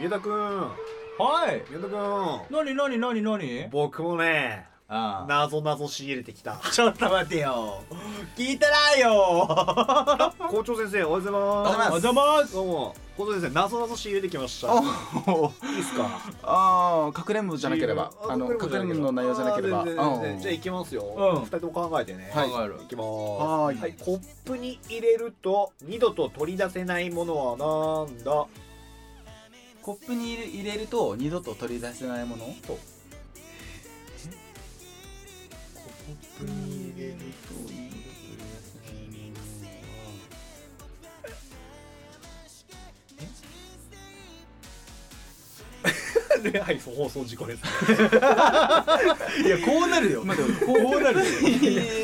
宮田くんはい。宮田くんなになになになに僕もねああ。謎謎仕入れてきた。ちょっと待ってよ。聞いてないよ。校長先生おはようございます。おはようございます。どうも。校長先生謎謎仕入れてきました。おいいっすか？ああかくれんぼじゃなければ。ああのかくれんぼの内容じゃなければ。じゃあいきますよ。うん。二人とも考えてね。はい。考える。いきます。はい。コップに入れると二度と取り出せないものはなんだ？コップに入れると二度と取り出せないものはい放送事故ですいやこうなるよまあこうなるよ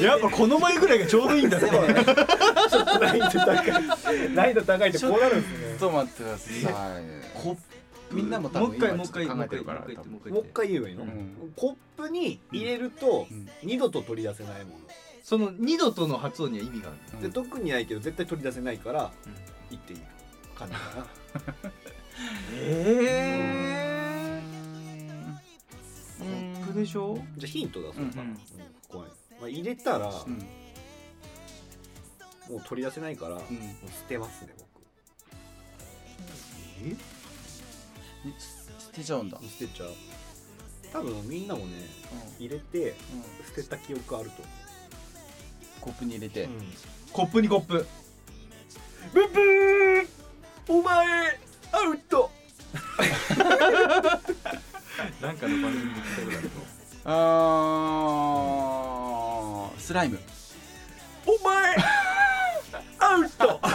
やっぱこの前ぐらいがちょうどいいんだね難易度高い難易度高いってこうなるんですねちょっと待ってくださいコッみんなも多もう分今ちょっと一回もう一回考えてるからもう一回もう一回言えばいいの、うんコップに入れると二度と取り出せないもの、その二度との発音には意味があるで特にないけど絶対取り出せないから言っていい感じかなえでしょ？じゃあヒント出そうか。な、うん。うんまあ、入れたら、うん。もう取り出せないから、もううん捨てますね僕。え？捨てちゃうんだ。捨てちゃう。多分みんなもね入れて捨てた記憶あるとコップに入れて。思う、コップにコップ。ブッブー！お前アウト なんかの番組で聞いたことあるあースライム。お前 アウト。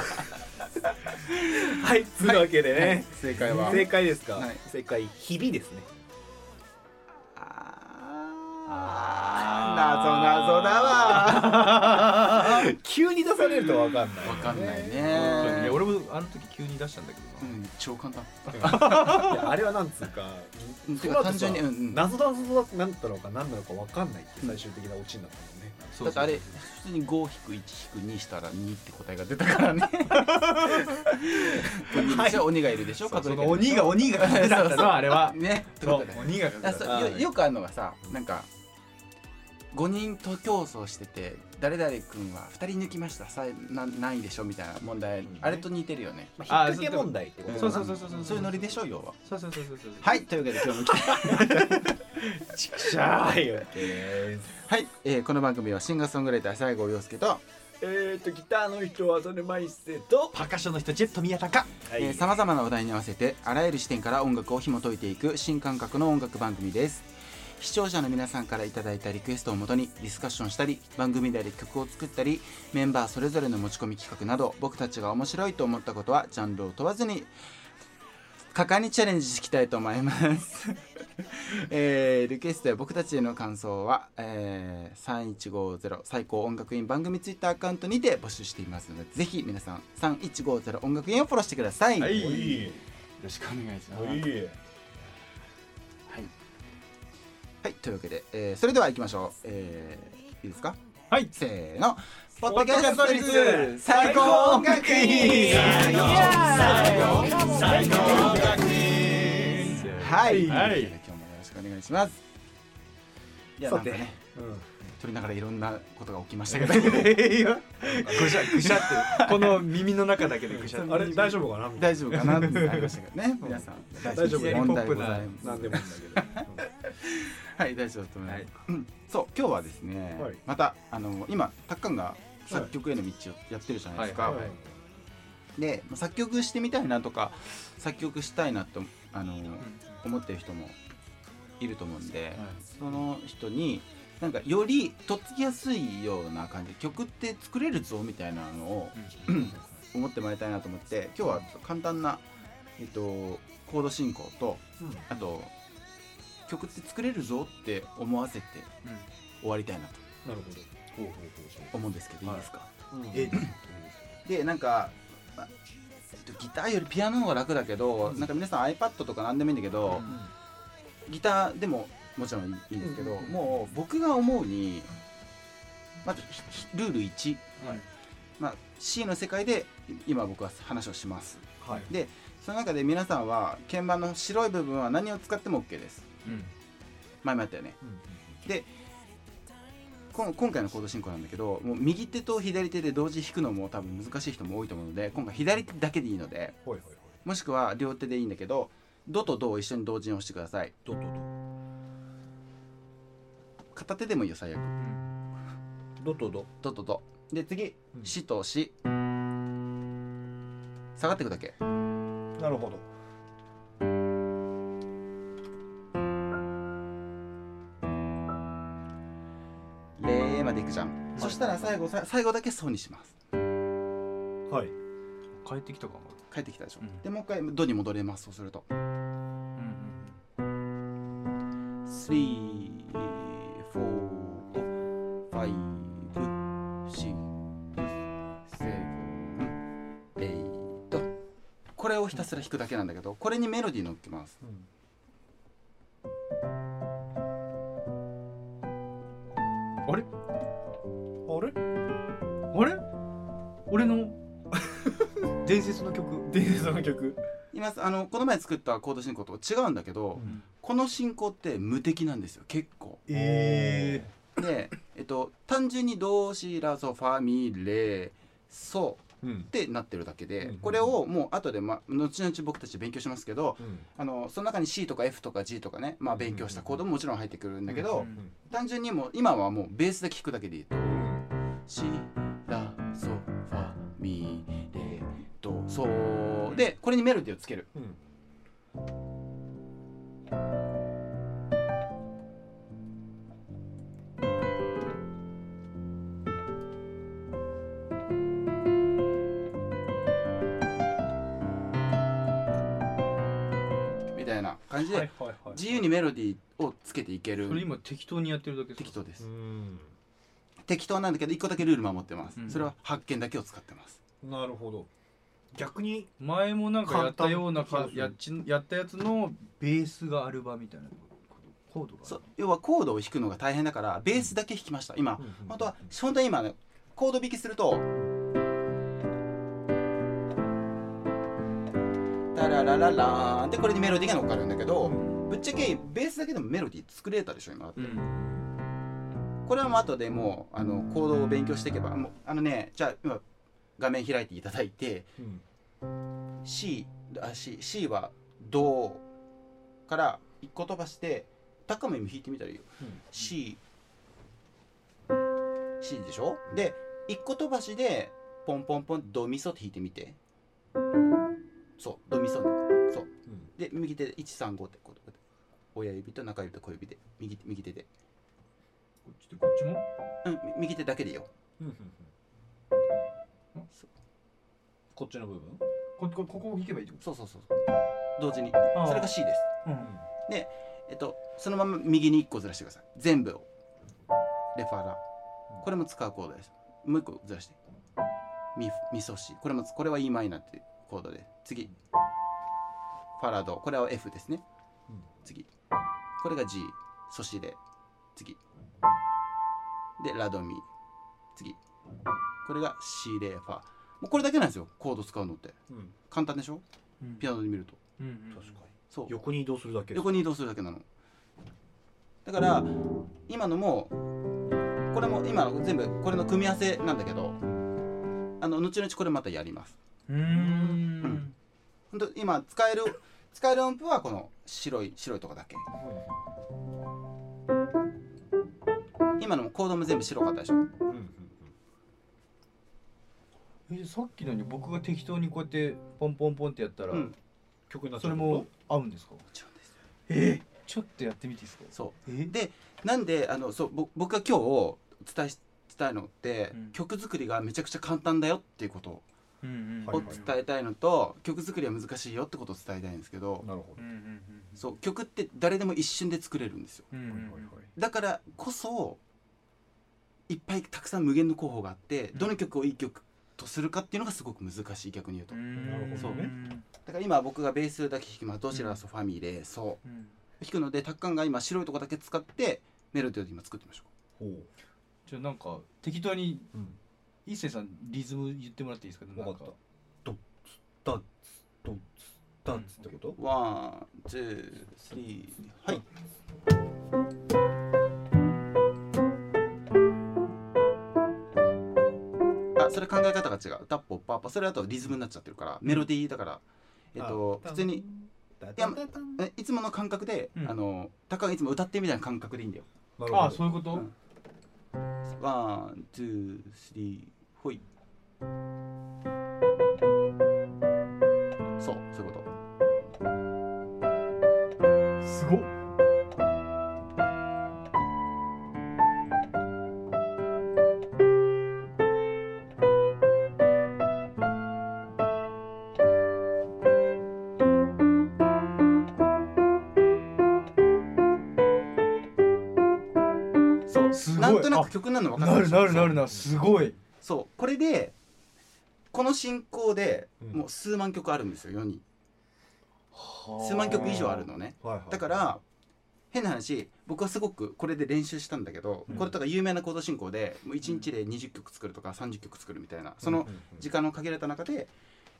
はいつうわけでね、正解は。正解ですか、はい。正解ひびですね。あー謎謎だわ。急に出されると分かんない。わかんないいねや俺もあの時急に出したんだけどな。うん超簡単。いやあれはなんつうかうんてか単純にうんうん。だ謎謎だなんだろうか何なのか分かんないって最終的なオチになったもんね、そうってあれ普通に5-1-2したら2って答えが出たからね。じゃあ鬼がいるでしょそうその。数えてる鬼が鬼がだぞあれは。ね。よよくあるのがさなんか5人と競争してて誰々君は2人抜きました。さな何位でしょみたいな問題、うん。あれと似てるよね。まあ、引っ掛け問題ってことそうそうそうそうそう。そういうノリでしょ要は。そうそうそうそうそう。はいというわけで今日も来て。しゃーはい、えーこの番組はシンガーソングライター西郷陽介とえーとギターの人はそれマイステとパーカッションの人ジェット宮高はい。さまざまな話題に合わせてあらゆる視点から音楽を紐解いていく新感覚の音楽番組です視聴者の皆さんからいただいたリクエストをもとにディスカッションしたり番組内で曲を作ったりメンバーそれぞれの持ち込み企画など僕たちが面白いと思ったことはジャンルを問わずに果敢にチャレンジしていきたいと思います、えーリクエストや僕たちへの感想は、えー3150最高音楽院番組ツイッターアカウントにて募集していますのでぜひ皆さん3150音楽院をフォローしてください、はい。よろしくお願いします。はい、はい、というわけで、えーそれでは行きましょう、えーいいですか？はい。せーの。ポッドキキャストト率率最高音楽院。はい、はい。とい。うわけで今日もよろしくお願いします。いやなんかねうん。撮りながらいろんなことが起きましたけど。ぐしゃぐしゃって。この耳の中だけでぐしゃって。あれ大丈夫かな？大丈夫かなってなりましたけどね。皆さん。大丈夫。問題ございなます。なんでもいいんだけど、はい大丈夫だと思います、はい。うん。そう今日はですね、はい。またあの今タッカンが作曲への道をやってるじゃないですか、はい。はい。でまあ作曲してみたいなとか作曲したいなとあの、思ってる人もいると思うんで、その人になんかよりとっつきやすいような感じで曲って作れるぞみたいなのを 思ってもらいたいなと思って今日は簡単な、えっと、コード進行とうん。あと曲って作れるぞって思わせて終わりたいなとなるほど。ほうほう思うんですけど、い、いですか？ほうほうえでなんか、まえっと、ギターよりピアノの方が楽だけど、なんか皆さん iPad とか何でもいいんだけど、ギターでももちろんいいんですけど、うん。もう僕が思うにまずルール1、はい。まあ、C の世界で今僕は話をします。はい。でその中で皆さんは鍵盤の白い部分は何を使っても OK です。うん前もやったよね。で今回のコード進行なんだけどもう右手と左手で同時弾くのも多分難しい人も多いと思うので今回左手だけでいいのでもしくは両手でいいんだけどドとドを一緒に同時に押してください。ドド片手でもいいよ最悪。ドドドドとドで次うん。シとシ下がっていくだけ。なるほどまでいくじゃん、そしたら最後さ最後だけソにします。はい。帰ってきたかも。帰ってきたでしょ、うん。でもう一回ドに戻れますそうすると。うん3 4 5 6 7 8これをひたすら弾くだけなんだけどこれにメロディー乗っけます。あ説の曲。伝説の曲。今あのこの前作ったコード進行と違うんだけど、ん。この進行って無敵なんですよ。結構。えで、えっと、単純にドシラソファミレソえうんってなってるだけで、うん。これをもう後で、ま、後々僕たち勉強しますけどうん。あのその中に C とか F とか G とかね、まあ、勉強したコードももちろん入ってくるんだけど、うん。単純にもう今はもうベースで弾くだけでいいと。うドソでこれにメロディーをつける。うん。みたいな感じで、自由にメロディーをつけていける。それ今適当にやってるだけ適当です、うん。適当なんだけど1個だけルール守ってます、うん。それは発見だけを使ってます。なるほど逆に前もなんかやったようなかやっちやったやつのベースがアルバみたいなコードが。そう要はコードを弾くのが大変だからベースだけ弾きました今、うんうん本当は本当は今ねコード弾きするとタララララーン。でこれにメロディーが乗っかるんだけど、ぶっちゃけベースだけでもメロディー作れたでしょ今だって、うん。これはもう後でもうあのコードを勉強していけばもうあのねじゃあ今画面開いていただいてうん。C あ C, C はドから一個飛ばしてタッカも今弾いてみたらいいよ。C C でしょ？で一個飛ばしでポンポンポンドミソって弾いてみて。そうドミソね。そう。うん。で右手で135ってこう親指と中指と小指で右手右手で。こっちでこっちも？うんみ右手だけでいいよ。うんうんこっちの部分？ここここを弾けばいいってこそうそうそうそう。同時に。それが C です。とうん。えっとそのまま右に1個ずらしてください。全部を。レファラこれも使うコードです。もう1個ずらして。ミミソシ。これもこれは e マイナーっていうコードで。次。ファラド。これは F ですね、うん。次。これが G ソシレ次。でラドミ。次これが C レファもうこれだけなんですよコード使うのって。うん簡単でしょ？うん。ピアノで見ると。うんうん。確かにそう。横に。移動するだけ横に移動するだけなの。だから今のもこれも今の全部これの組み合わせなんだけどあの後々これまたやります。うーん。ほんと今使える使える音符はこの白い白いとこだけ。今のもコードも全部白かったでしょ？うんうんうんえさっきのに僕が適当にこうやってポンポンポンってやったら、うん。曲になっちゃうそれも合うんですか？もちろんですえちょっとやってみていいですか？そえ？うでなんであのそうぼ僕が今日伝えしたいのって、うん。曲作りがめちゃくちゃ簡単だよっていうこと。うんうん。を伝えたいのと曲作りは難しいよってことを伝えたいんですけどなるほど。うんうんそう曲って誰でも一瞬で作れるんですよ。うんうんうんはいはいはいだからこそいっぱいたくさん無限の候補があってうん。どの曲をいい曲とするかっていうのがすごく難しい逆に言うと。うん。なるほどね。だから今僕がベースだけ弾きますどちらソファミレそう。うん。弾くのでたっくんが今白いとこだけ使ってメロディーを今作ってみましょう。じゃあなんか適当にうん一星さんリズム言ってもらっていいですか？なんかわかった。ドッツダッツドッツタッツってこと？ one two three。はいそれ考え方が違う。タッポッパッパ。それだとリズムになっちゃってるから。メロディーだから。えっとあ普通にタいやいつもの感覚で、うん。あの高がいつも歌ってるみたいな感覚でいいんだよ。なるほど。あそういうこと、うん。 one two three ほいそうそういうこと曲なの分かなるなるなるななすごい。そう。これでこの進行でうん。もう数万曲あるんですよ世に。数万曲以上あるのね。はいはい。だから変な話僕はすごくこれで練習したんだけど、うん。これとか有名なコード進行でもう1日で20曲作るとか30曲作るみたいなそのうんうんうん。時間の限られた中で、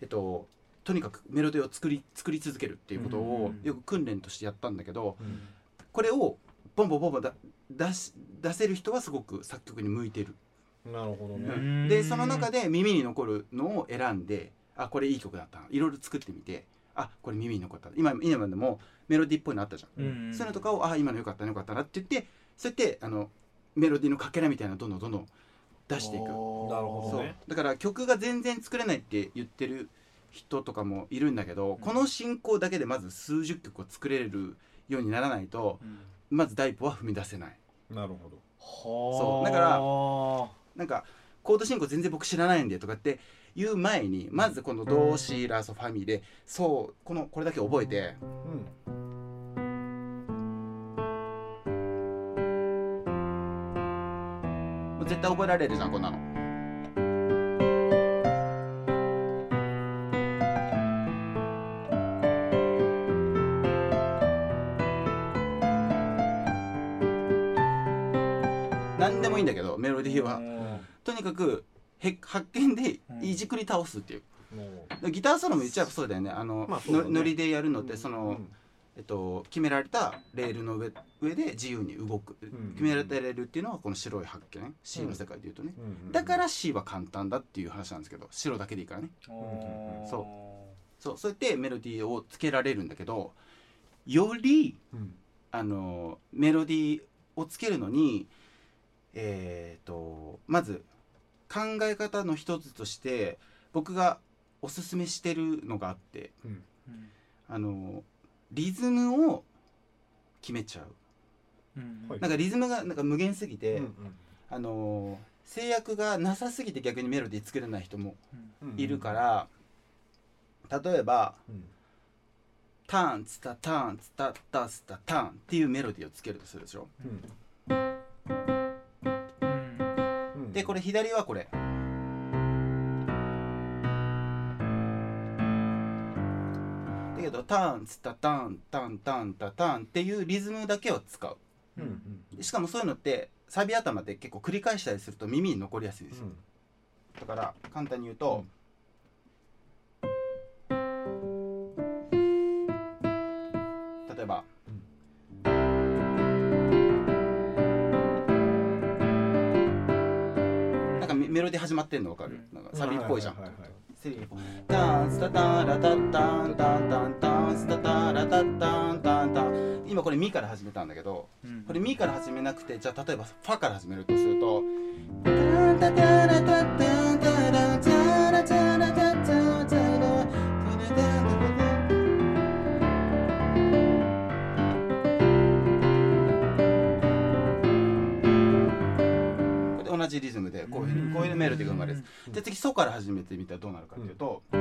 えっと、とにかくメロディーを作り作り続けるっていうことをうん。よく訓練としてやったんだけどうん。これをボンボンボンボンだ出し出せる人はすごく作曲に向いてる。なるほどうねん。でその中で耳に残るのを選んであこれいい曲だったな。いろいろ作ってみてあこれ耳に残った。今今でもメロディーっぽいのあったじゃん、うん。そういうのとかをあ今のよかったねよかったなって言ってそうやってあのメロディーのかけらみたいなのどんどんどんどん出していく。なるほどそう。ねだから曲が全然作れないって言ってる人とかもいるんだけど、この進行だけでまず数十曲を作れるようにならないとうんまず第一歩は踏み出せない。なるほど。そう。だからなんかコード進行全然僕知らないんでとかって言う前にまずこのドシラソファミでそうこのこれだけ覚えて。うん。もう絶対覚えられるじゃんこんなの。いいんだけどメロディーは。とにかくへ発見でいじくり倒すっていう。もギターソロも言っちゃえばそうだよね。あの、まあね。のノリでやるのってうその、うん。えっと、決められたレールの上上で自由に動く、ん。決められたレールっていうのはこの白い発見？C の世界でいうとね、うん。うん。だから C は簡単だっていう話なんですけど白だけでいいからね。そうそう。そう。やってメロディーをつけられるんだけどよりうん。あのメロディーをつけるのにえっ、とまず考え方の一つとして僕がおすすめしてるのがあってうん。あのリズムを決めちゃう。はい。なんかリズムがなんか無限すぎて、うんあの制約がなさすぎて逆にメロディー作れない人もうん。いるから、例えばうん「ターンツタターンツタタスタターン」っていうメロディーをつけるとするでしょ。うんでこれ左はこれ。だけど「ターンツタターンタンタンタタン」っていうリズムだけを使う。うんうんしかもそういうのってサビ頭で結構繰り返したりすると耳に残りやすいんですよ。うんだから簡単に言うと、例え始まってんの分かる、なんかサビっぽいじゃん。タンスタタラタッタンタンタンタンスタタラタッタンタンタン今これミから始めたんだけどこれミから始めなくてじゃあ例えばファから始めるとするとタンタタラタッタンじリズムでこういうふうにこういうメロディーが生まれる。じゃあ次「ソ」から始めてみたらどうなるかっていうと、み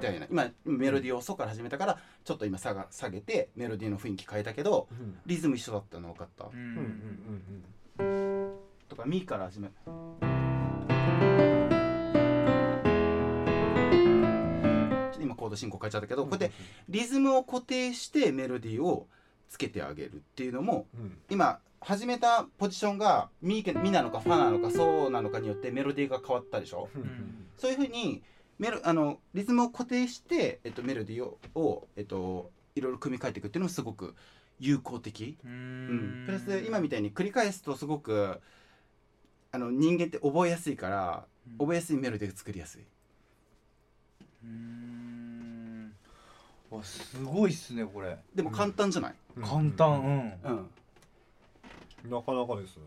たいな。今メロディーを「ソ」から始めたからちょっと今下が下げてメロディーの雰囲気変えたけどうん。リズム一緒だったの分かった、うん。うんとか「ミ」から始め今コード進行変えちゃったけど、こうやってリズムを固定してメロディーをつけてあげるっていうのもうん。今始めたポジションがミミなのかファなのかソなのかによってメロディーが変わったでしょ？うん。そういうふうにメロあのリズムを固定して、えっと、メロディーをを、えっと、いろいろ組み替えていくっていうのもすごく有効的、ううん。ん。プラス今みたいに繰り返すとすごくあの人間って覚えやすいから覚えやすいメロディーが作りやすい。うん。わすごいっすねこれ。でも簡単じゃない、簡単。うん。うん。なかなかですね。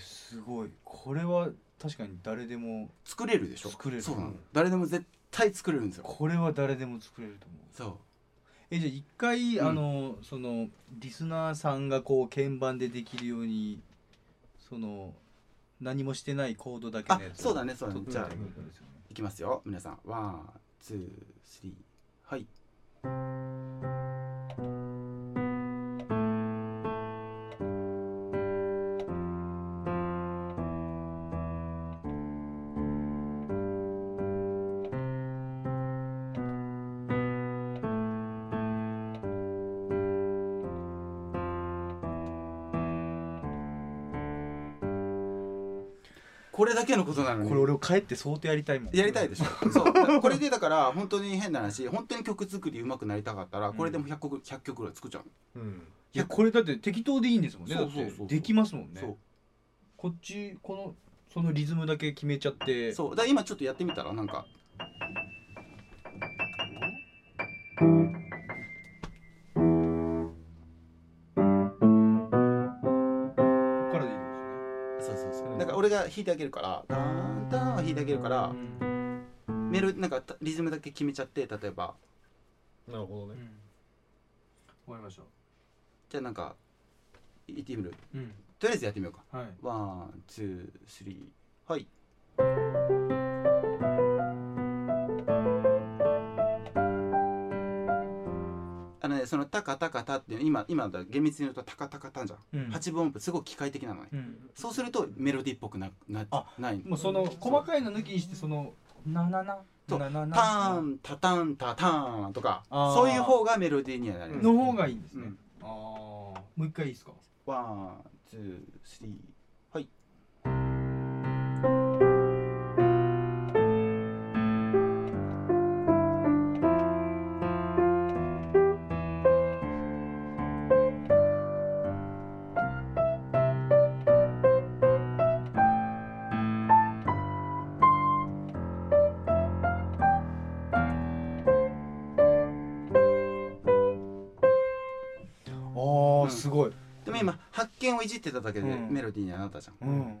すごい。これは確かに誰でも作れるでしょ？作れる。そうなの、うん誰でも絶対作れるんですよ。これは誰でも作れると思う。そう。えじゃあ一回、うん。あのそのリスナーさんがこう鍵盤でできるようにその何もしてないコードだけのやつあそうだねそうだね。じゃあ取ってみてくれたん。ですよねいきますよ。皆さん。 one two three。はいこれだけのことなのに。これ俺を帰って相当やりたいもん。やりたいでしょ。そう。これでだから本当に変な話本当に曲作り上手くなりたかったらこれでも100曲 ,100 曲ぐらい作っちゃううん。いやこれだって適当でいいんですもんね。だっそうそう。そうできますもんね。こっちこのそのリズムだけ決めちゃって。そう。だ今ちょっとやってみたらなんかいてあげるからダー。ンダーンは弾いてあげるからメロなんかリズムだけ決めちゃって例えば。なるほどね。わかりました。じゃあなんか言ってみる？うん。とりあえずやってみようか。はい。 one two three はいそのタカタカタって今今だ厳密に言うとタカタカタじゃん、うん。八分音符すごく機械的なのね、うん。そうするとメロディーっぽくななあない。もうその細かいの抜きにしてそのなななそう。なななターンタタンタターンとかそういう方がメロディーにはなります。の方がいいんですね。うん。ああもう一回いいですか？ one two three発見をいじってただけでうん。メロディーにはなったじゃん、うん。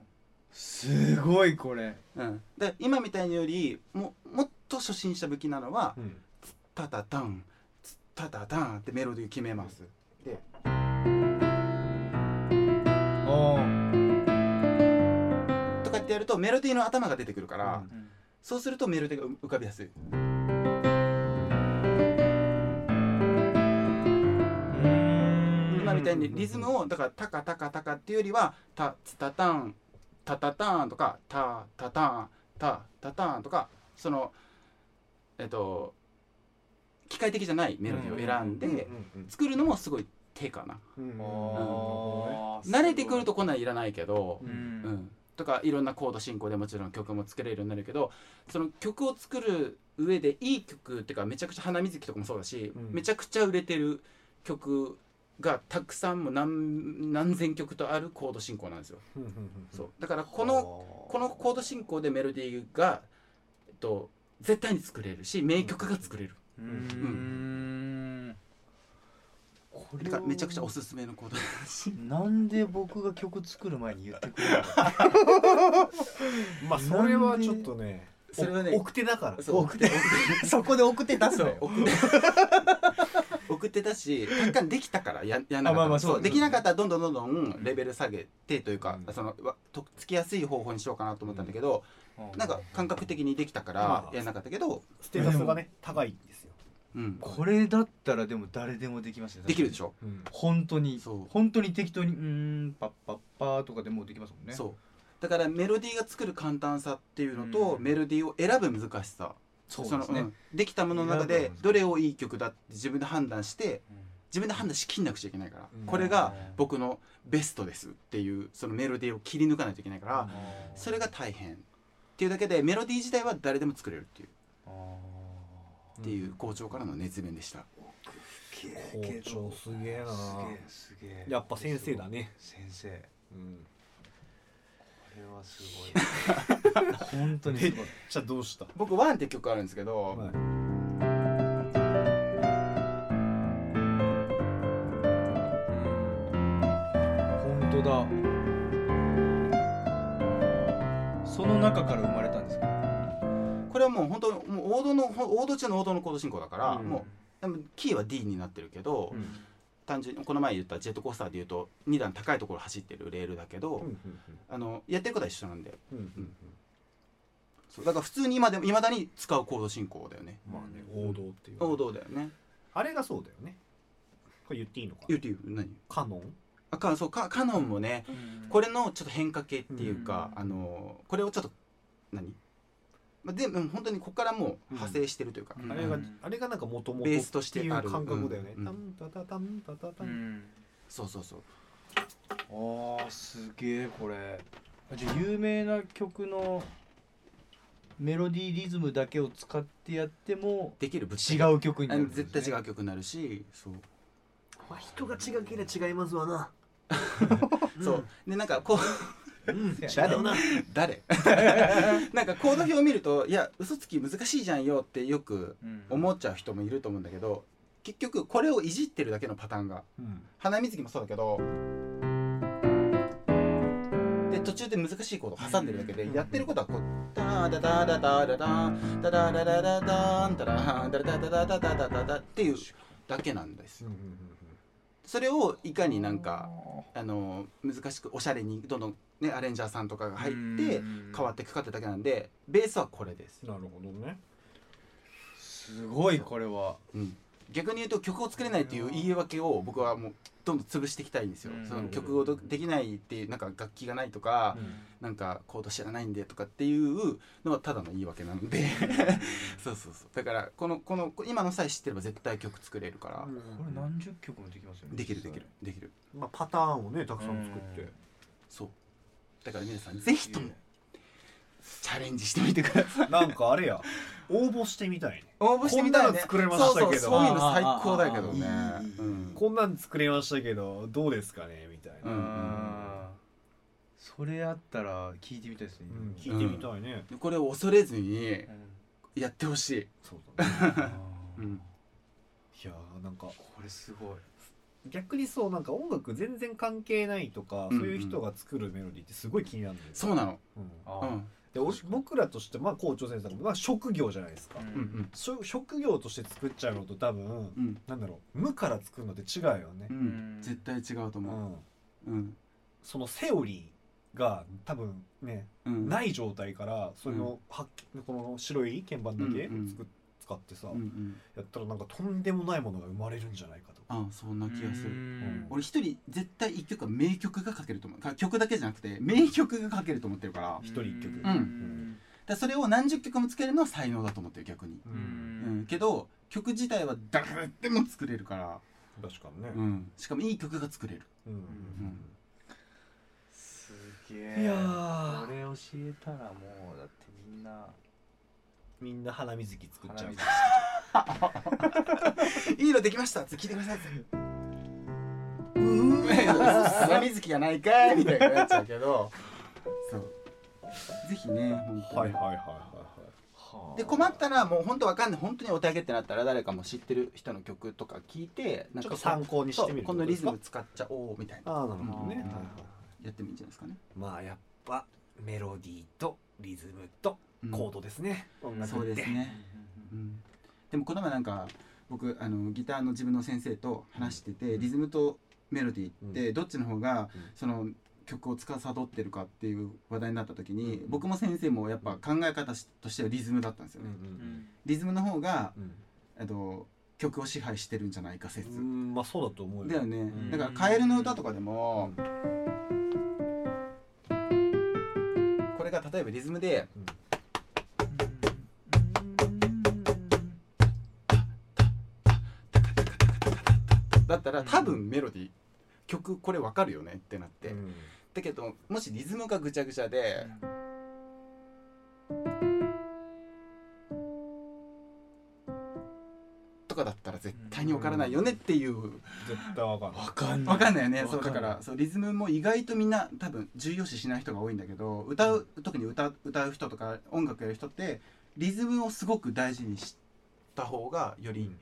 すごいこれ。うん、で今みたいによりももっと初心者向きなのはうん「タタタンツタタタン」ってメロディー決めます。であとかってやるとメロディーの頭が出てくるから、うん。そうするとメロディーが浮かびやすいみたいにリズムをだからタカタカタカっていうよりはタツタタンタタタンとかタタタンタタタンとかそのえっと機械的じゃないメロディーを選んでうん作るのもすごい手かな。慣れてくるとこんなんいらないけどう、うんん、とかいろんなコード進行でもちろん曲も作れるようになるけどその曲を作る上でいい曲っていうかめちゃくちゃ花水木とかもそうだし、うん。めちゃくちゃ売れてる曲がたくさんも何何千曲とあるコード進行なんですよ。うんうんうんそう。だからこのこのコード進行でメロディーが、えっと、絶対に作れるし名曲が作れる。うーん。これをだからめちゃくちゃおすすめのコード。なんで僕が曲作る前に言ってくれるの？まあそれはちょっとねそれはねお奥手だから。そう。送ってそこで送って出すそう送って送ってたし 若干できたからややんなかったできなかったらどんどんどんどんレベル下げてというか、うん。そのわとっつきやすい方法にしようかなと思ったんだけど、うん。なんか感覚的にできたからまあやんなかったけど、ステータスがね高いんですよ。うん、これだったらでも誰でもできますねできるでしょ、うん。本当にそう。本当に適当にうーんパッパッパーとかでもうできますもんね。そう。だからメロディーが作る簡単さっていうのと、うん。メロディーを選ぶ難しさそうですね。のん。できたものの中でどれをいい曲だって自分で判断して自分で判断しきんなくちゃいけないから、うん。これが僕のベストですっていうそのメロディーを切り抜かないといけないから、それが大変っていうだけでメロディー自体は誰でも作れるっていうっていう校長からの熱弁でした、校長すげえな。すげえすげえ。やっぱ先生だね。先生。こうんれはすごい。本当にすごい。じゃあどうした？僕「ワンって曲あるんですけど、はい。本当だ。その中から生まれたんですか？これはもう本当もう王道の王道中の王道のコード進行だから、うん。もうでもキーは D になってるけど、うん単純にこの前言ったジェットコースターで言うと2段高いところ走ってるレールだけど、うんあのやってることは一緒なんでうんうんうん。そう。だから普通に今でも未だに使うコード進行だよね。まあね王道っていう。王道だよね。あれがそうだよね。これ言っていいのか？言うていう何？カノン？あかそうかカノンもねこれのちょっと変化系っていうか、うん。あのこれをちょっと何？まあでも本当にここからもう派生してるというか、うん。あれがうん。あれがなんかもともとベースとしてっていうある。感覚だよね。うんタンタタタンタタタン。うん。そうそうそう。あーすげえこれ。じゃあ有名な曲のメロディーリズムだけを使ってやってもできる違う曲になるね。絶対違う曲になるしそう。まあ人が違けりゃ違いますわな。そう。でなんかこううん違違うな。誰？なんかコード表を見るといや嘘つき難しいじゃんよってよくうん。思っちゃう人もいると思うんだけど結局これをいじってるだけのパターンがうん。花水木もそうだけどで途中で難しいコードを挟んでるだけでうん。やってることはこうダーダダダダダダンダダダダダダンダダンダダダダダダダダダっていうだけなんですよそれをいかになんかあの難しくおしゃれにどんどんねアレンジャーさんとかが入って変わっていくかってだけなんでベースはこれです、なるほどね。すごいこれは。うん、逆に言うと曲を作れないっていう言い訳を僕はもうどんどん潰していきたいんですよ、うん。その曲をどできないっていうなんか楽器がないとか、なんかコード知らないんでとかっていうのはただの言い訳なんで。そうそうそう。だからこのこの今のさえ知ってれば絶対曲作れるから、これ何十曲もできますよね。できるできるできる。まあパターンをねたくさん作って。そう。だから皆さんぜひともチャレンジしてみてください。なんかあれや。応募してみたいね。応募してみたいね。こんなの作れましたけど。そうそうそういうの最高だけどね。こんなん作れましたけどどうですかね？みたいな、うんそれあったら聞いてみたいですね。うん聞いてみたいね、これを恐れずにうん。やってほしい、そうだね。うん、いやーなんかこれすごい。逆にそうなんか音楽全然関係ないとか、うんそういう人が作るメロディーってすごい気になるんだよそうなの、うん。うん、で俺僕らとしてまあ校長先生とか、まあ、職業じゃないですか、うん。うんうん。しょ職業として作っちゃうのと多分、うん。なんだろう無から作るのって違うよね。う、ん、絶対違うとうん思う。うん、そのセオリーが多分ね、うん、ない状態からその、はこの白い鍵盤だけうんうん。使ってさ、うんうん。やったらなんかとんでもないものが生まれるんじゃないかとあそんな気がする。うん。俺一人絶対一曲は名曲が書けると思う。か曲だけじゃなくて名曲が書けると思ってるから。一人一曲。うん。らそれを何十曲もつけるのは才能だと思ってる逆に、ううん。ん、けど曲自体は誰でも作れるから、確かにね、うん、しかもいい曲が作れる。うん。うん。すげえ。いやー。これ教えたらもうだってみんなみんな花水木作っちゃう。いいのできました。って聞いてください。花水木がないかいみたいになっちゃうけど。そう。ぜひねはいはいはいはいはあで困ったらもう本当わかんない。本当にお手上げってなったら誰かも知ってる人の曲とか聞いてなんかちょっと参考にしてみるこのリズム使っちゃおうみたいな。ああなるほどね、うん。はいはいやってもいいんじゃないですかね、まあやっぱメロディーとリズムとうんコードですね、音楽って。そうですね、うん、でもこの前なんか僕あのギターの自分の先生と話しててリズムとメロディーってどっちの方がうん。その曲を司ってるかっていう話題になった時にうん。僕も先生もやっぱ考え方としてはリズムだったんですよね、リズムの方がうん。あの曲を支配してるんじゃないか説、うん。まあそうだと思うよ。だよね、ん。だからカエルの歌とかでも、これが例えばリズムでだったら多分メロディー曲これわかるよねってなって、うん。だけどもしリズムがぐちゃぐちゃで、とかだったら絶対にわからないよねっていう。絶対わかんない。わかんない。わかんないよね。そうだからそうリズムも意外とみんな多分重要視しない人が多いんだけど歌う特に歌う歌う人とか音楽やる人ってリズムをすごく大事にした方がより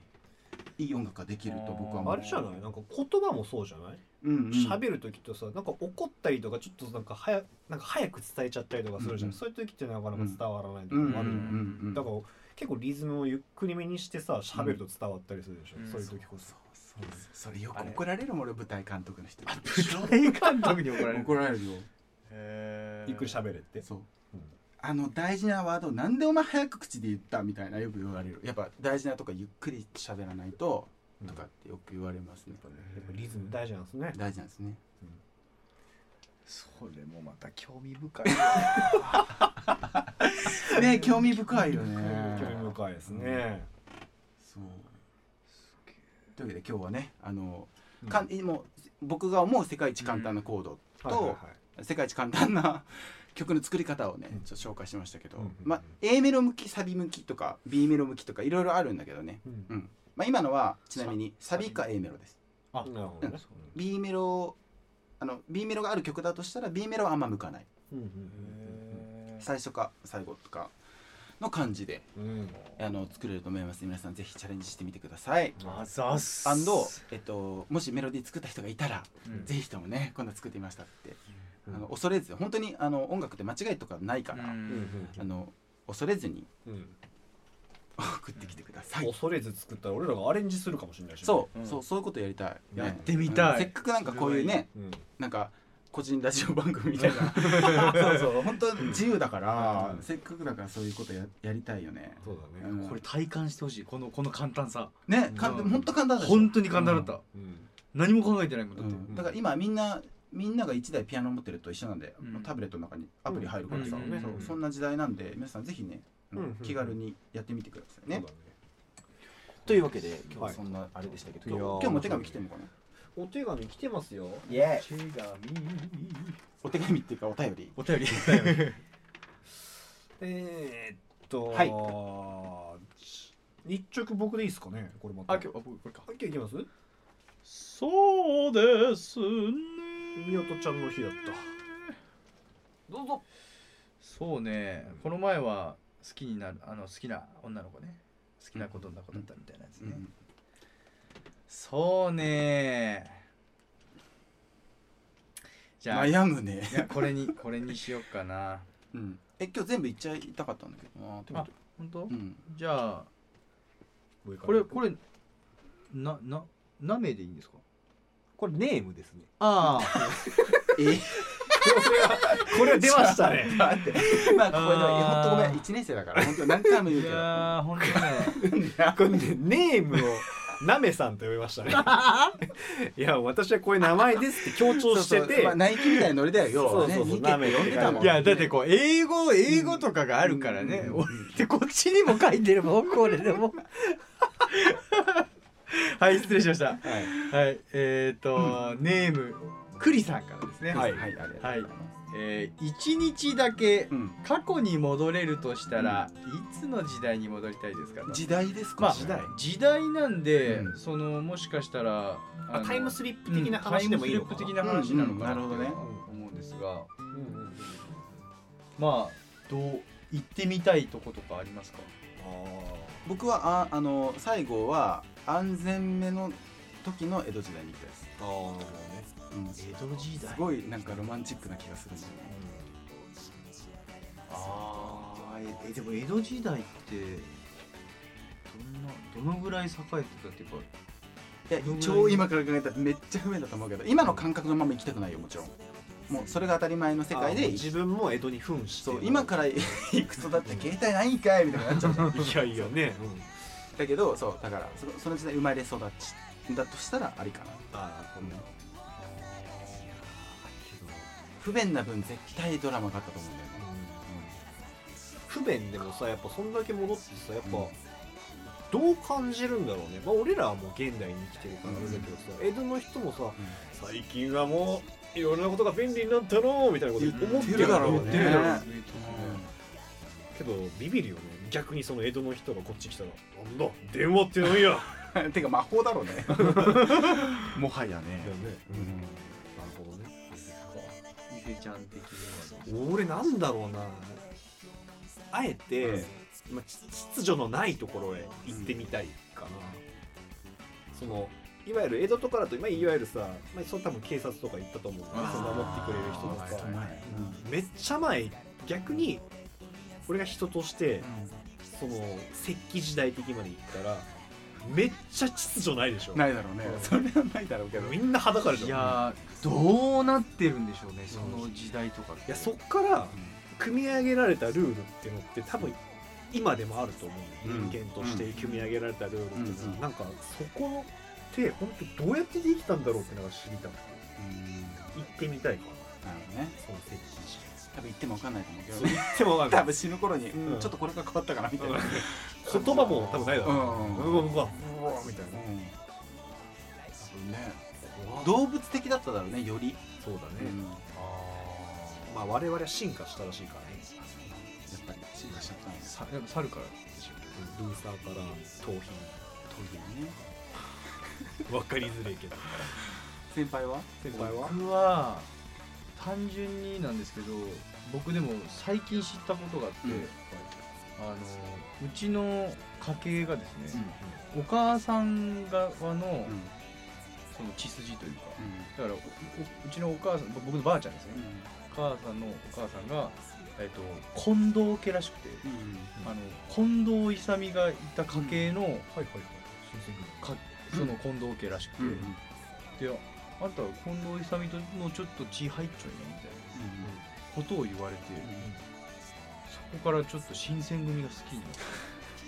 いい音楽ができると僕は思う。あれじゃない？なんか言葉もそうじゃない？うんうん。喋、る時ってさなんか怒ったりとかちょっとなんか早なんか早く伝えちゃったりとかするじゃん、うんうん。そういう時ってなかなか伝わらないとかもあるじゃん、だから結構リズムをゆっくりめにしてさ喋ると伝わったりするでしょ、うん。そういう時こそ、そうそれよく怒られるもん俺舞台監督の人に。大監督に怒られる？怒られるよ。へー。ゆっくり喋れって？そう。うんあの大事なワードなんでお前早く口で言ったみたいなよく言われる。やっぱ大事なとこゆっくり喋らないととかってよく言われますね。やっぱリズム大事なんですね。大事なんですね。それもまた興味深い。ね興味深いよね。興味深いですね、そう。というわけで今日はねあの、うん。かんもう僕が思う世界一簡単なコードと、はいはいはい。世界一簡単な曲の作り方をねうん。ちょっと紹介しましたけど、まあ A メロ向きサビ向きとか B メロ向きとかいろいろあるんだけどね、うん。うん。まあ、今のはちなみにサビか A メロです。あなるほどね、B メロあの B メロがある曲だとしたら B メロはあんま向かない。うんうん最初か最後とかの感じでうん。うんあの作れると思います。皆さんぜひチャレンジしてみてください。あざっす。アンド、えっと、もしメロディー作った人がいたら、うん。ぜひともね今度作ってみましたって、うんあの恐れず本当にあの音楽って間違いとかないから、あの恐れずにうん。送ってきてください、恐れず作ったら俺らがアレンジするかもしれないしね、そう、うん。そうそういうことやりたい、ねやってみたい。うんせっかくなんかこういうねうん。なんか個人ラジオ番組みたいな。そうそう。本当自由だから、うん。せっかくだからそういうことややりたいよね。そうだね、うん。これ体感してほしい。このこの簡単さ。ねかん。うん本当簡単だ本当に簡単だった、うん。何も考えてないもんだって、うん。だから今みんなみんなが1台ピアノ持ってると一緒なんで、うん。タブレットの中にアプリ入るからさ、うんうんそうそんな時代なんで皆さんぜひね、あのうんうん気軽にやってみてくださいね。ね。というわけで今日ははいそんなあれでしたけど、いやー今日もお手紙来てるのかな？お手紙来てますよ。イエ手紙。お手紙っていうかお便り。お便り えー、っとは日直僕でいいですかね？これまた。あ今日あ僕これか。今日いきます？そうですねみおとちゃんの日だった。どうぞ。そうね。この前は好きになるあの好きな女の子ね。好きな子どんな子だったみたいなやつね、うん。そうね。じゃあい悩むね、やこれにこれにしよっかな。うん、え今日全部言っちゃいたかったんだけどな。ってこと本当、うん、じゃあこれこれなななめでいいんですか？これネームですね。あ えこれはこれは出ましたね。まあここで本当ごめん1年生だから。本当何回も言ういけど。やー本当ね。これねネームをなめさんと呼びましたね。いや私はこういう名前ですって強調してて。ナイキみたいなノリだよ要はね。そうそうそうニケって呼んでたもんいやだってこう英語英語とかがあるからね、うん。俺ってこっちにも書いてるもんこれでも はい失礼しました。はい。はいえっ、ー、と、ネームクリさんからですね。はい。はいありがとうございます、えー、1日だけうん。過去に戻れるとしたら、いつの時代に戻りたいですか？と時代ですか、まあ時代。時代なんで、うん。そのもしかしたらタイムスリップ的なうん話でもいいのかな。タイムスリップ的な話なのかな,、うんうんなるほどね。思うんですが。うんうんまあどう行ってみたいとことかありますか？僕はああの最後は安全目の時の江戸時代に行きたいです、あーなるほどね。うん、江戸時代すごいなんかロマンチックな気がするんだよね。ああえでも江戸時代ってどんなどのぐらい栄えてたっていうかいや超今から考えたらめっちゃ不便だと思うけど今の感覚のまま行きたくないよもちろん。もうそれが当たり前の世界で自分も江戸に扮してそう今から行くとだって携帯ないんかいみたいになっちゃうじゃん。いやいやね、だけどそうだからそのその時代生まれ育ちだとしたらありかな。ああなるほど。ね不便な分絶対ドラマがあったと思うんだよね。不便でもさやっぱそんだけ戻ってさやっぱ、どう感じるんだろうね、まあ、俺らはもう現代に生きてるからあれだけどさ、江戸の人もさ最近はもういろんなことが便利になったのみたいなこと思ってるだろうね。ね。けどビビるよね逆にその江戸の人がこっち来たら「なんだ？電話ってなんや!」うんてか魔法だろうね。もはやね。だよね、うん。なるほどね。伊勢ちゃん的には俺なんだろうな。あえて、うん。まあ、ち秩序のないところへ行ってみたいかな、そのいわゆる江戸とかだと、まあ、いわゆるさ、まあ、その多分警察とか行ったと思うあー。その守ってくれる人とか、はいはいはい。めっちゃ前。逆に俺が人としてその石器時代的まで行ったらめっちゃ秩序ないでしょ。ないだろうね。それはないだろうけど。みんな裸でしょ。いやーどうなってるんでしょうねその時代とかいやそっから組み上げられたルールっていうのって多分今でもあると思う、うん。人間として組み上げられたルールっていうのは、うん。うん。なんかそこって本当どうやってできたんだろうっていうのが知りたくて。うん。行ってみたいかな。なるほどね。その石器時多分言っても分かんないと思うけど。言っても分かんない。多分死ぬ頃に、うん。うんちょっとこれが変わったかなみたいな、うん。言葉も多分ないだろう、うん。うわうわうわみたいな。うん。ね。動物的だっただろうねより、そうだね、うん。まあ我々は進化したらしいからね。やっぱり進化しちゃったんですさやっぱ猿からでしたっけルーサーから頭皮トイレね。分かりづれえけど。先輩は？先輩は？僕は単純になんですけど僕でも最近知ったことがあって、うん。あのうちの家系がですね、お母さん側のうん。うんその血筋というかだからうちのお母さん僕のばあちゃんですね、お母さんのお母さんが、えっと近藤家らしくて、うんあの近藤勇がいた家系の、はいはいはい。かその近藤家らしくて、うんうん。であんたは近藤勇とのちょっと血入っちゃうねみたいなことを言われて、そこからちょっと新選組が好きになって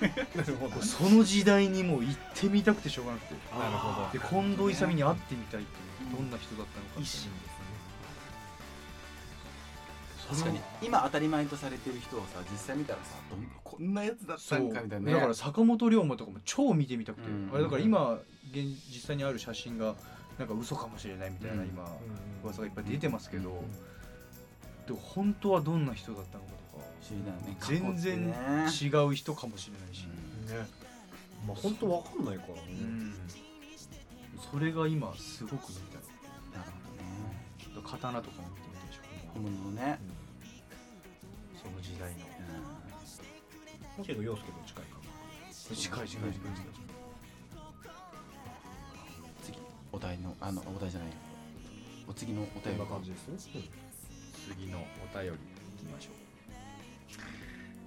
なるほど。その時代にもう行ってみたくてしょうがなくて。なるほど。で近藤勇に会ってみたいっていうどんな人だったのか一心です確かに。今当たり前とされてる人をさ実際見たらさどんこんなやつだったんかみたいなね。だから坂本龍馬とかも超見てみたくて、うん。あれだから今現実際にある写真がなんか嘘かもしれないみたいなうん。今、ね噂がいっぱい出てますけど、うん。でも本当はどんな人だったのかとか不思議だよね全然違う人かもしれないし、うん。ね。まあ本当わかんないからね。うん。それが今すごく見たい。なるほどね。刀とかも見てみたいでしょ。本物のね。その時代の。もうけど陽介と近いか近い近い近い近いお題のあのお題じゃない。お次のおこん便りな感じですね。次のお便り。いきましょう。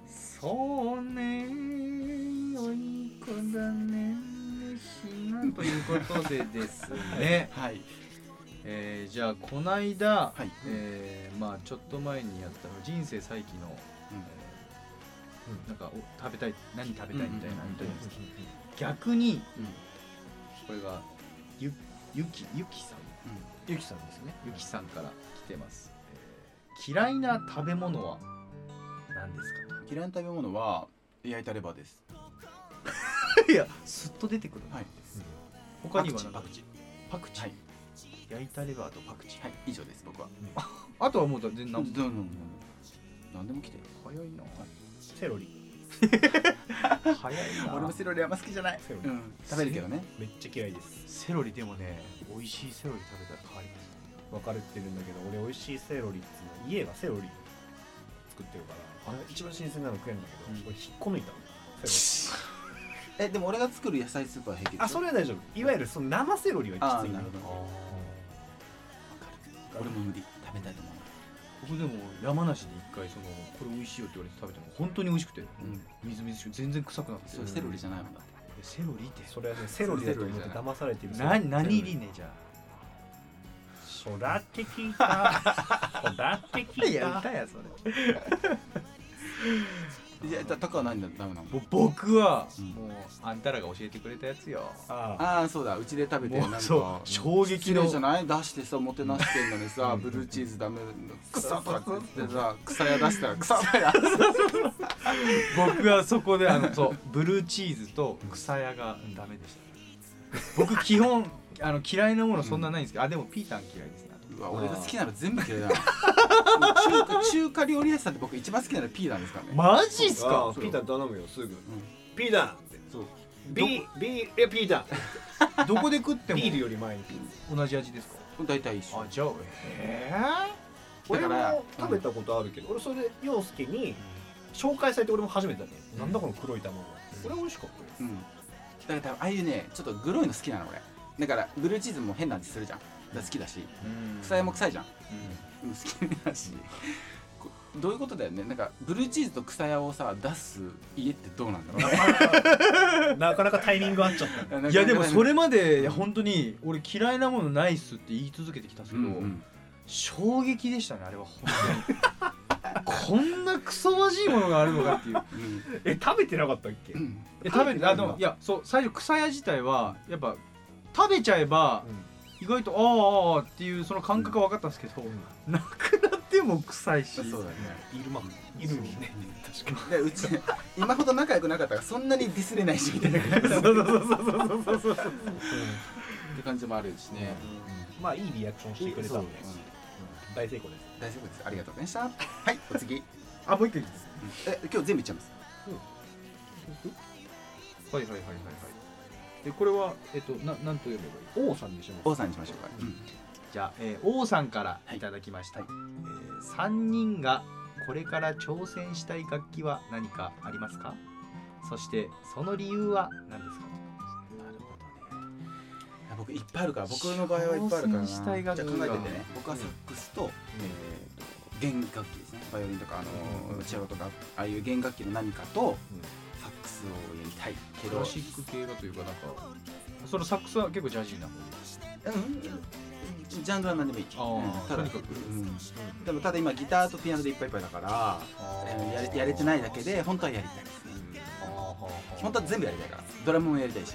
そうねおい子だねしなということでですね。はい。えーじゃあこないだ、はい。えーまあちょっと前にやった人生再起の、えーなんかお食べたい何食べたいみたいなのあったじゃないですか。逆にうん。これがゆゆきゆきさん。ゆきさんですね。ゆきさんから来てます、えー嫌いな食べ物は？何ですか？嫌いな食べ物は焼いたレバーです。と いやすっと出てくる。はい。他には？パクチー。パクチー、はい。焼いたレバーとパクチー、はい以上です僕は。あとはもう全然何でも来て早いな。セロリ早いな。俺もセロリあんま好きじゃない。セロリ。うん。食べるけどね。めっちゃ嫌いです。セロリでもね美味しい。セロリ食べたら変わります。分かれてるんだけど俺美味しいセロリっつうの家がセロリ作ってるからあれ一番新鮮なの食えるんだけど、うん。これ引っこ抜いたのセ えでも俺が作る野菜スープは平気ロリあそれは大丈夫。いわゆるその生セロリはあきついーなるほど。俺も無理。食べたいと思う僕でも山梨で一回そのこれ美味しいよって言われて食べたの本当に美味しくてうん。みずみずしく全然臭くなくてそれセロリじゃないもんだって。えセロリって？それはねセロリだと思って騙されてる。な何リリネじゃそらって聞いた。そらって聞いた。やそれいやタカは何だダメなの？僕はうん。もうあんたらが教えてくれたやつよ。ああ。あそうだ。うちで食べてもうなんかそう。衝撃の。失礼じゃない？出してさもてなしてんのにさうん。ブルーチーズダメ草とかって言ってさ草屋出したら草だよ僕はそこであのそうブルーチーズと草屋がダメでした。僕基本あの嫌いなものそんなないんですけど、あでもピータン嫌いです。ねうわ俺が好きなの全部嫌いだな。中華中華料理屋さんって僕一番好きなのピーなんですからね。マジっすあかーピータン頼むよすぐ。うん。ピータンって。そう。ビービーえピータン どこで食ってもビールより前に。同じ味ですか？大体一緒。あじゃあえ俺だからも食べたことあるけど俺それで陽介に紹介されて俺も初めてだったの。なんだこの黒い卵。これ美味しかったようん。だから多分ああいうねちょっとグロいの好きなの俺。だからブルーチーズも変な味するじゃん好きだしうん。草屋も臭いじゃん。うん。うん好きだし。こどういうことだよね。なんかブルーチーズと草屋をさ出す家ってどうなんだろう。なかなかタイミング合っちゃった。ないやでもそれまでいや本当に俺嫌いなものないっすって言い続けてきたんですけど、うんうん。衝撃でしたねあれは本当に。こんなクソまじいものがあるのかっていう。うん。え食べてなかったっけ？うん。え食べてあでもいやそう最初草屋自体はやっぱ食べちゃえば意外とああっていうその感覚は分かったんですけど、なくなっても臭いし。そうだね。いるまいるにね確かに。でうち今ほど仲良くなかったからそんなにディスれないしみたいな。感じそうそうそうそうそうそうそう。って感じもあるしね。まあいいリアクションしてくれたんで。大成功です。大丈夫です。ありがとうございました。はいお次。あもう一回いいです。え今日全部いっちゃいます。はいはいはいはいはいでこれはえっとななんと読めばいい？王さんにします。王さんにしましょうか、うん。じゃあ、えー王さんからいただきました、はい。えー、3人がこれから挑戦したい楽器は何かありますか？そしてその理由は何ですか？なるほどね。僕いっぱいあるから僕の場合はいっぱいあるからじゃあ考えててね。僕はサックスと,、えーと弦楽器ですね。バイオリンとかあの、うんチェロとかああいう弦楽器の何かとサックスをやりたいけどクラシック系がというかなんかそのサックスは結構ジャジーな方？うんジャンルは何でもいいうんただとにかく。うん。でもただ今ギターとピアノでいっぱいいっぱいだからうんやれやれてないだけで本当はやりたいです。ね本当は全部やりたいから。ドラムもやりたいし、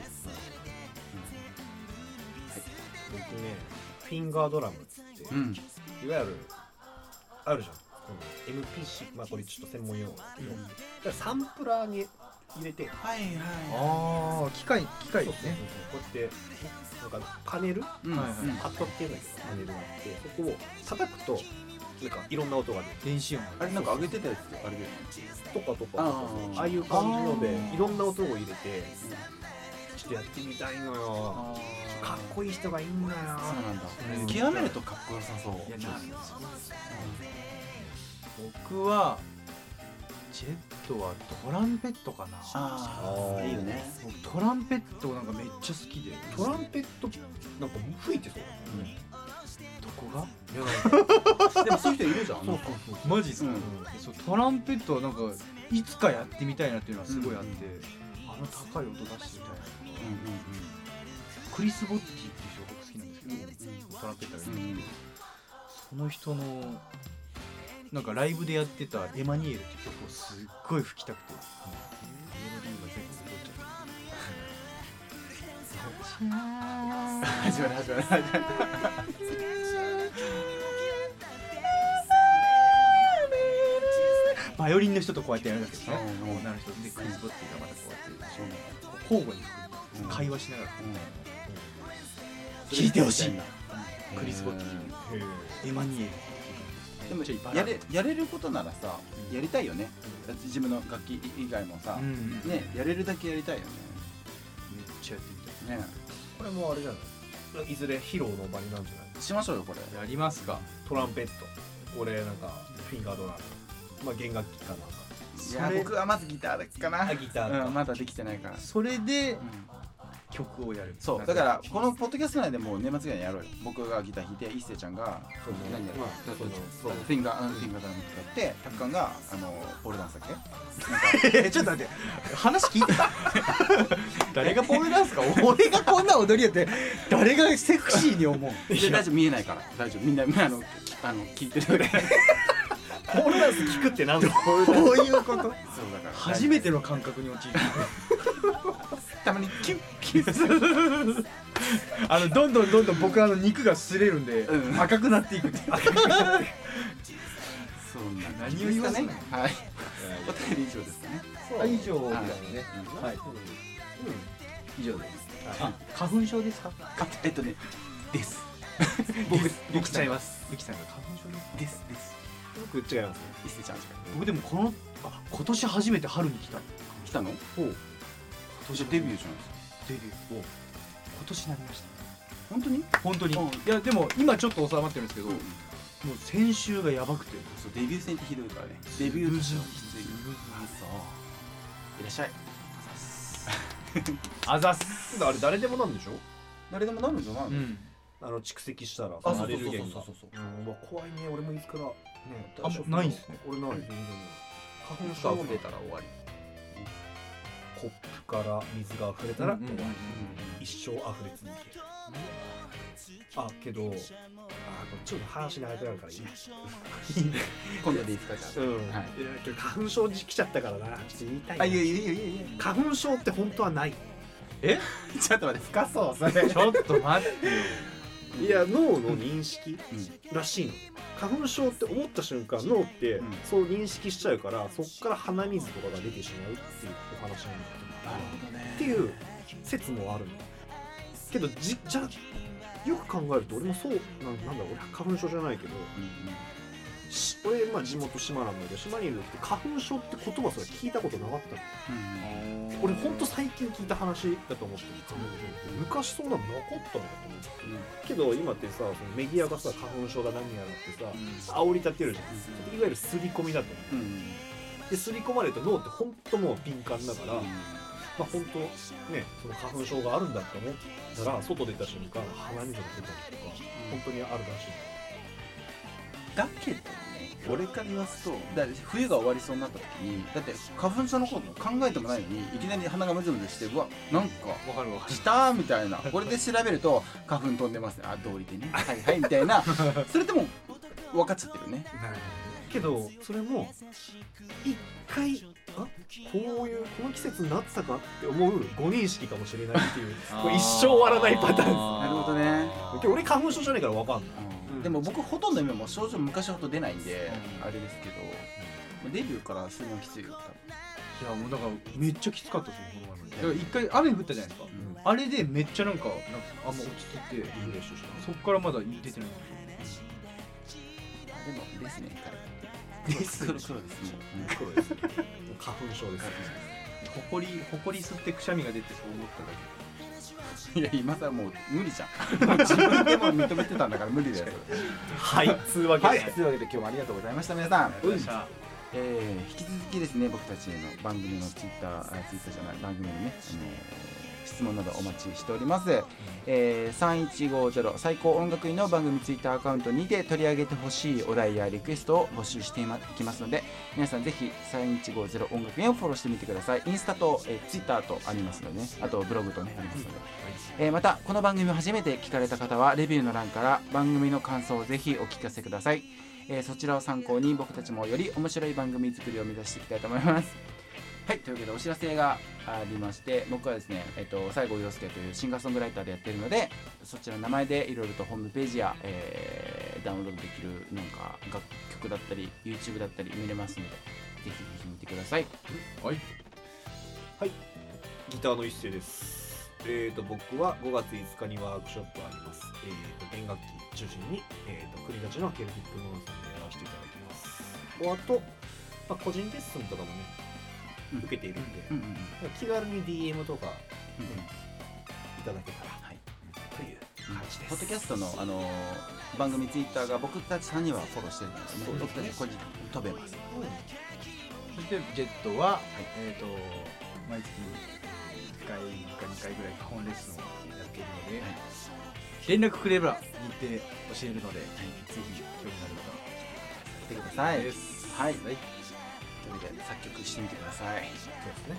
僕ねフィンガードラムってうん。いわゆるあるじゃん。この MPC まあこれちょっと専門用語だけど、だからサンプラーに入れて。はいはいああ機械機械ですねこうやってなんかパネル？うん。はいはい。うんパッドっていうんだけどパネルがあってそこを叩くとなんかいろんな音が出る。電子音あれなんか上げてたやつあれだよね。とかとかあー。ああいう感じのでいろんな音を入れてちょっとやってみたいのよ。かっこいい人がいいんだよ。そうなんだ。うん。極めるとかっこよさそう。いやなん僕はジェットはトランペットかな。ああいいよね。僕トランペットなんかめっちゃ好きで。トランペットなんか吹いてそうどこが？でもそういう人いるじゃん。そうそうそう。マジっすか、うん。そうトランペットはなんかいつかやってみたいなっていうのはすごいあって、あの高い音出してみたいな。クリス・ボッティっていう人が僕好きなんですけど、トランペッターがいるんですけど、その人のなんかライブでやってた「エマニエル」って曲をすっごい吹きたくて、メロディーが全部踊っちゃって始まる始まる始まる。バイオリンの人とこうやってやるんですよね。うんうん。女の人でクリス・ボッティがまたこうやって交互に吹く会話しながら聞いてほしい。クリス・ボッティエマニエルでもやれやれることならさやりたいよね。だって自分の楽器以外もさうん。めっねやれるだけやりたいよちゃやってみたい。ね。ねこれもあれじゃない？いずれ披露の場になるんじゃない？しましょうよこれ。やりますか。トランペット。俺なんかフィンガードラムまあ弦楽器かなんか。いや僕はまずギターだけかな。あギターか。うんまだできてないから。それでうん曲をやる。そう。だからこのポッドキャスト内でもう年末ぐらいにやろうよ。僕がギター弾いて一星ちゃんがそう。何やるフィンガーうんフィンガードラム使ってタッカンがあのポールダンスだっけ？ちょっと待って。話聞いてた？誰がポールダンスか？俺がこんな踊りやって誰がセクシーに思う？いや。大丈夫？見えないから。大丈夫。みんなみんなあのきあの聞いてる ポールダンス聞くってなんだこういうこと？そうだから。初めての感覚に陥るたまにキュッキュッ あのどんどんどんどん僕あの肉が擦れるんで、うん。赤くなっていく。っていうそんな何を言わせんのね。はい。お便り以上ですかね。そう。あ以上はいね。うんはい。うん。以上です。あ花粉症ですか？あえっとね です。僕僕ちゃいます。ゆきさんが花粉症ですです。です僕違います。伊勢ちゃん僕でもこのあ今年初めて春に来た。来たの？ほうじゃあデビューじゃないですか。デビュー。を今年なりました。本当に？本当に。うん。いやでも今ちょっと収まってるんですけど、うんもう先週がやばくて。そうデビュー戦ってひどいからね。デビュー年はきついあそう。いらっしゃい。あざっす。あれ誰でもなんでしょ誰でもなるんじゃないのうん。あの蓄積したらあそうアレルゲンがそう。そうそうそううん。まあ怖いね。俺もいつからねあないんすね。俺ない全然。ない花粉症が溢れたら終わりコップから水が溢れたら終わり一生溢れ続ける。あけどあちょっと話に入ってなるからいい。今度でいいですかじゃうん、はい。花粉症来ちゃったからな。ちょっと言いたいな。ああいやいやいやいや。花粉症って本当はない。ちょっと待って深そうそれ。ちょっと待ってよいや脳の認識うんらしいの。花粉症って思った瞬間脳ってうん。そう認識しちゃうからそっから鼻水とかが出てしまうっていうお話なんだなるほどね。っていう説もあるの。けどじじゃよく考えると俺もそうなんなんだ俺花粉症じゃないけどうんし俺、まあ、地元島なんだけど島にいる時って花粉症って言葉すら聞いたことなかったの。うん。うん俺ほんと最近聞いた話だと思ってる昔そんなのなかったのかと思って。けど今ってさそのメディアがさ花粉症だ何やらってさ煽り立てるじゃん。いわゆる刷り込みだと思う。うん。で刷り込まれると脳って本当もう敏感だから、まあ本当ねその花粉症があるんだって思ったら外出た瞬間鼻水が出たりとか本当にあるらしい。だけどね。俺から言わすとだって冬が終わりそうになった時にだって花粉症のこと考えてもないのにいきなり鼻がムズムズしてうわなんかわかるわかる。来たーみたいな。これで調べると花粉飛んでますね。あ道理でねはいはい。みたいな。それでも分かっちゃってるね。けどそれも一回あこういうこの季節になってたかって思う誤認識かもしれないっていう。これ一生終わらないパターンです。なるほどね。俺花粉症じゃないから分かんない。うんでも僕ほとんど今もう症状昔ほど出ないんで、うん。あれですけど、デビューからするのはきついよいやもうだからめっちゃきつかったですよこの前一回雨降ったじゃないですか。多分、あれでめっちゃなんかなんかあんま落ち着いてリフレッシュしたそっからまだ出てないあでもですね彼。です黒黒ですね、黒です花粉症ですほこりほこり吸ってくしゃみが出てそう思っただいや今さらもう無理じゃん。もう自分でも認めてたんだから無理だよ。はい。つうわけはで、い。というわけで今日もありがとうございました皆さん、えー引き続きですね僕たちへの番組のツイッターあツイッターじゃない番組のね、あのー質問などお待ちしております、えー3150最高音楽院の番組ツイッターアカウントにて取り上げてほしいお題やリクエストを募集していきますので皆さんぜひ3150音楽院をフォローしてみてください。インスタと、えー、ツイッターとありますのでねあとブログとねありますので、えーまたこの番組を初めて聞かれた方はレビューの欄から番組の感想をぜひお聞かせくださいえーそちらを参考に僕たちもより面白い番組作りを目指していきたいと思います。はい、というわけでお知らせがありまして僕はですね、えっと西郷陽介というシンガーソングライターでやってるのでそちらの名前でいろいろとホームページや、えーダウンロードできるなんか楽曲だったり YouTube だったり見れますのでぜひぜひ見てください。はいギターの一世ですえー、と僕は5月5日にワークショップあります、えー、と弦楽器中心に、えー、と国立のケルティックムーンさんでやらせていただきます。おあと、まあ、個人レッスンとかもねうん。受けているんで、うんうんうん。気軽に DM とかうんいただけたら、はい。という感じです。ポッドキャストの、あのー番組ツイッターが僕たち3人はフォローしてるのでね。僕たち個人飛べます。そしてジェットは、えっ、と毎月1回か2回ぐらい基本レッスンをやっているので、はい。連絡くれれば日程教えるので、ぜひ興味のある方は来てください。ですはい。とい。人で作曲してみてください。そうですね。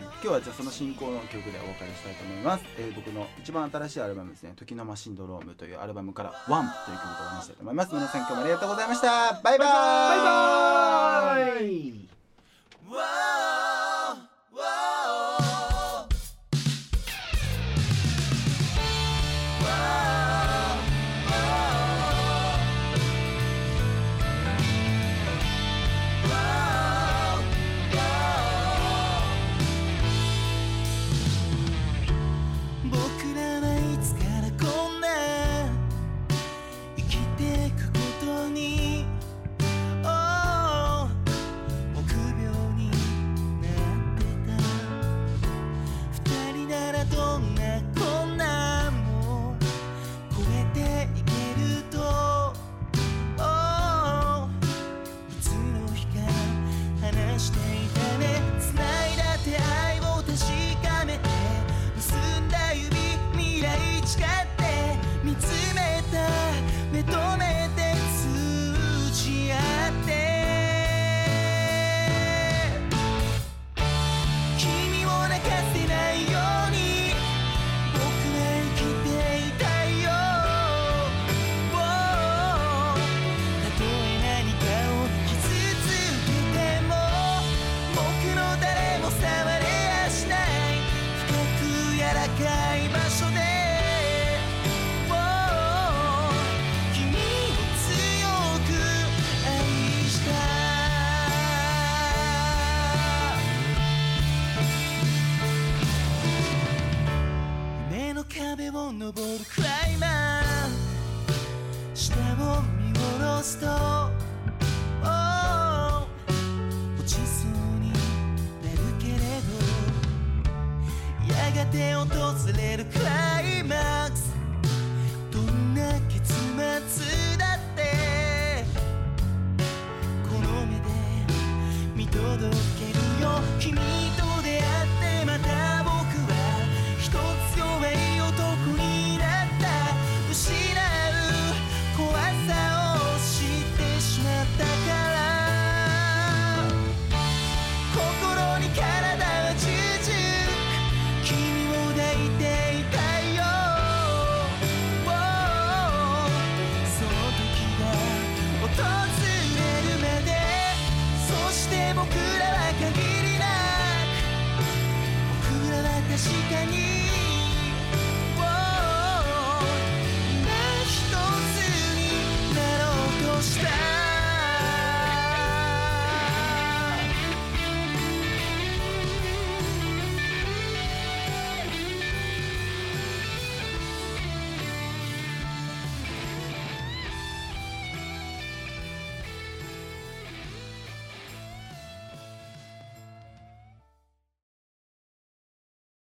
今日はじゃあその進行の曲でお別れしたいと思います、えー僕の一番新しいアルバムですね「時のマシンドローム」というアルバムから「ワンという曲でお話したいと思います。皆さん今日もありがとうございました。バイバーイバイ。バイ僕壁を登るクライマー下を見下ろすと、oh 落ちそうになるけれどやがて訪れるクライマックス。どんな結末だってこの目で見届けるよ君。